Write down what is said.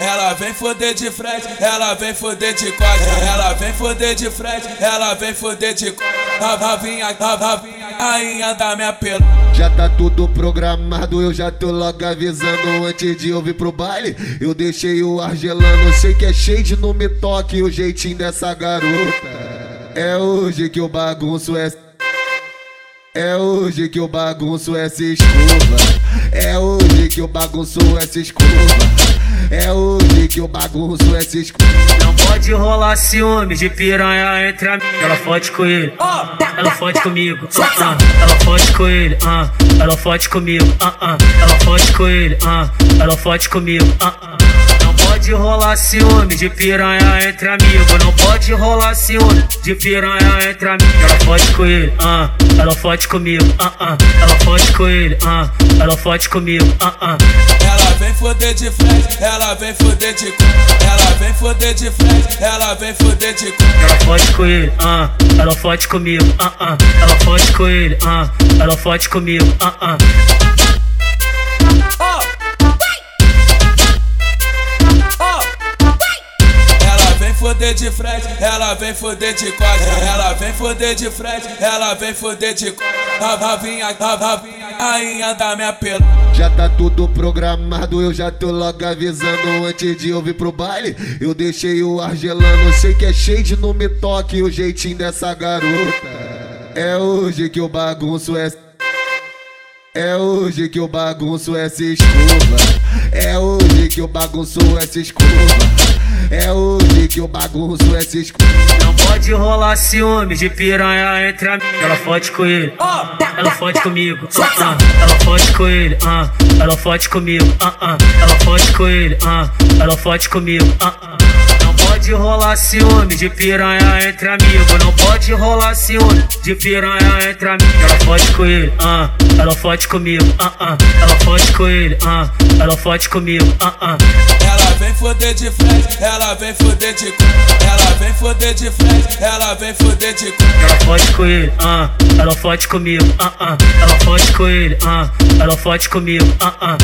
Ela vem foder de frente, ela vem foder de quadra. Ela vem foder de frente, ela vem foder de quadra. Ravinha, ravinha, rainha da minha pelo. Já tá tudo programado, eu já tô logo avisando antes de eu vir pro baile. Eu deixei o argelano, sei que é cheio de não me toque o jeitinho dessa garota. É hoje que o bagunço é. É hoje que o bagunço é se escova. É hoje que o bagunço é se escova. É hoje que o bagunço é se escova. Não pode rolar ciúme de piranha entre amigos. Ela fode com ele, ela fode comigo. ah, ah. Ela fode com ele, ah. ela fode comigo. ah, ah. Ela fode com ele, ah. ela fode comigo. ah, ah. Pode rolar ciúme de piranha entre amigos. Não pode rolar ciúme de piranha entre amigos. Ela fode com ele, ah. ela fode comigo. ah, ah. Ela fode com ele, ah. ela fode comigo. ah, ah. Ela vem foder de frente, ela vem foder de quadra. Ela vem foder de frente, ela vem foder de quadra. Ela fode com ele, ah, ela fode comigo, ah, ah. Ela fode com ele, ah, ela fode comigo, ah, ah. Foder de frente, ela vem foder de quadra. Ela vem foder de frente, ela vem foder de quadra. Ravinha, ravinha, rainha da minha pelo. Já tá tudo programado, eu já tô logo avisando antes de eu vir pro baile. Eu deixei o argelano, sei que é cheio de não me toque o jeitinho dessa garota. É hoje que o bagunço é. É hoje que o bagunço é se escova. É hoje que o bagunço é se escova. É hoje que o bagunço é se escova. Não pode rolar ciúme de piranha entre amigos. Ela fode com ele, ela fode comigo. ah, ah. Ela fode com ele, ah. ela fode comigo. ah, ah. Ela fode com ele, ah. ela fode comigo. ah, ah. Pode rolar ciúme de piranha entre amigos. Não pode rolar ciúme de piranha entre amigos. Ela fode com ele, ah. ela fode comigo. ah, ah. Ela fode com ele, ah. ela fode comigo. ah, ah. Ela vem foder de frente, ela vem foder de quadra. Ela vem foder de frente, ela vem foder de quadra. Ela fode com ele, ah, ela fode comigo, ah, ah. Ela fode com ele, ah, ela fode comigo, ah, ah.